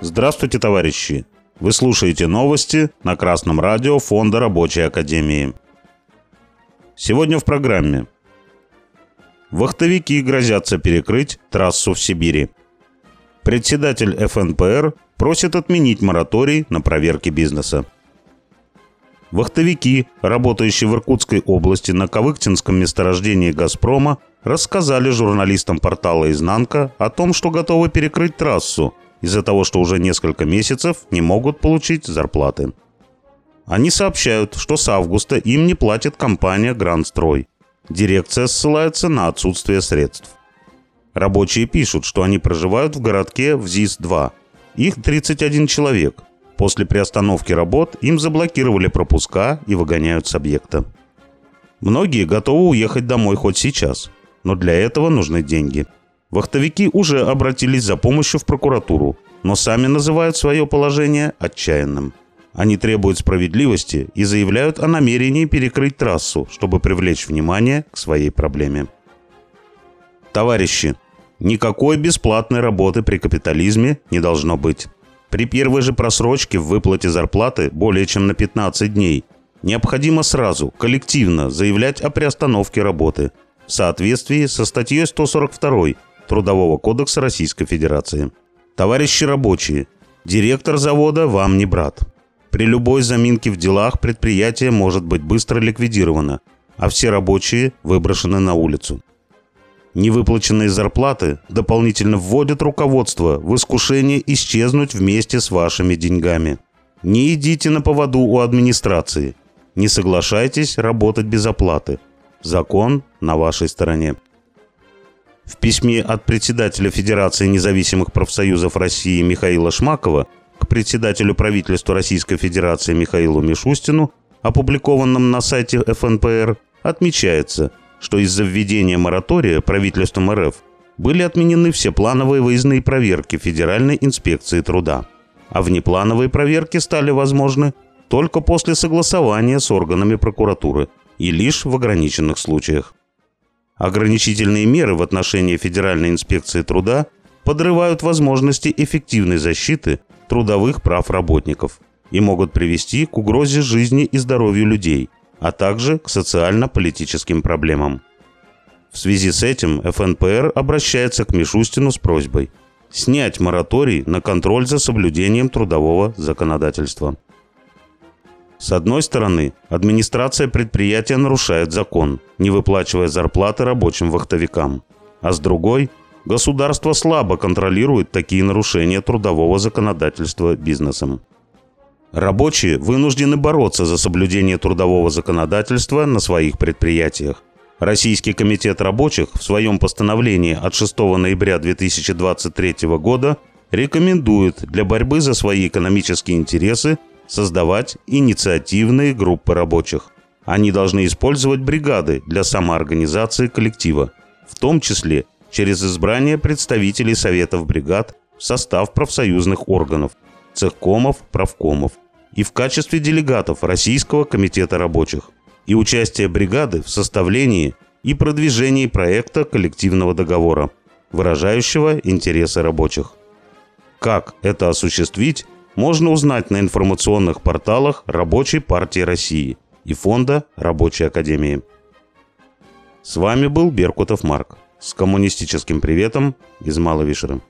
Здравствуйте, товарищи! Вы слушаете новости на Красном радио Фонда Рабочей Академии. Сегодня в программе. Вахтовики грозятся перекрыть трассу в Сибири. Председатель ФНПР просит отменить мораторий на проверки бизнеса. Вахтовики, работающие в Иркутской области на Кавыктинском месторождении «Газпрома», рассказали журналистам портала «Изнанка» о том, что готовы перекрыть трассу из-за того, что уже несколько месяцев не могут получить зарплаты. Они сообщают, что с августа им не платит компания «Грандстрой». Дирекция ссылается на отсутствие средств. Рабочие пишут, что они проживают в городке в ЗИС-2. Их 31 человек. После приостановки работ им заблокировали пропуска и выгоняют с объекта. Многие готовы уехать домой хоть сейчас, но для этого нужны деньги. Вахтовики уже обратились за помощью в прокуратуру, но сами называют свое положение отчаянным. Они требуют справедливости и заявляют о намерении перекрыть трассу, чтобы привлечь внимание к своей проблеме. Товарищи, никакой бесплатной работы при капитализме не должно быть. При первой же просрочке в выплате зарплаты более чем на 15 дней необходимо сразу, коллективно заявлять о приостановке работы в соответствии со статьей 142 Трудового кодекса Российской Федерации. Товарищи рабочие, директор завода вам не брат. При любой заминке в делах предприятие может быть быстро ликвидировано, а все рабочие выброшены на улицу. Невыплаченные зарплаты дополнительно вводят руководство в искушение исчезнуть вместе с вашими деньгами. Не идите на поводу у администрации. Не соглашайтесь работать без оплаты. Закон на вашей стороне. В письме от председателя Федерации независимых профсоюзов России Михаила Шмакова к председателю правительства Российской Федерации Михаилу Мишустину, опубликованном на сайте ФНПР, отмечается – что из-за введения моратория правительством РФ были отменены все плановые выездные проверки Федеральной инспекции труда, а внеплановые проверки стали возможны только после согласования с органами прокуратуры и лишь в ограниченных случаях. Ограничительные меры в отношении Федеральной инспекции труда подрывают возможности эффективной защиты трудовых прав работников и могут привести к угрозе жизни и здоровью людей – а также к социально-политическим проблемам. В связи с этим ФНПР обращается к Мишустину с просьбой снять мораторий на контроль за соблюдением трудового законодательства. С одной стороны, администрация предприятия нарушает закон, не выплачивая зарплаты рабочим вахтовикам. А с другой, государство слабо контролирует такие нарушения трудового законодательства бизнесом. Рабочие вынуждены бороться за соблюдение трудового законодательства на своих предприятиях. Российский комитет рабочих в своем постановлении от 6 ноября 2023 года рекомендует для борьбы за свои экономические интересы создавать инициативные группы рабочих. Они должны использовать бригады для самоорганизации коллектива, в том числе через избрание представителей советов бригад в состав профсоюзных органов – цехкомов, правкомов и в качестве делегатов Российского комитета рабочих и участие бригады в составлении и продвижении проекта коллективного договора, выражающего интересы рабочих. Как это осуществить, можно узнать на информационных порталах Рабочей партии России и Фонда Рабочей Академии. С вами был Беркутов Марк с коммунистическим приветом из Маловишера.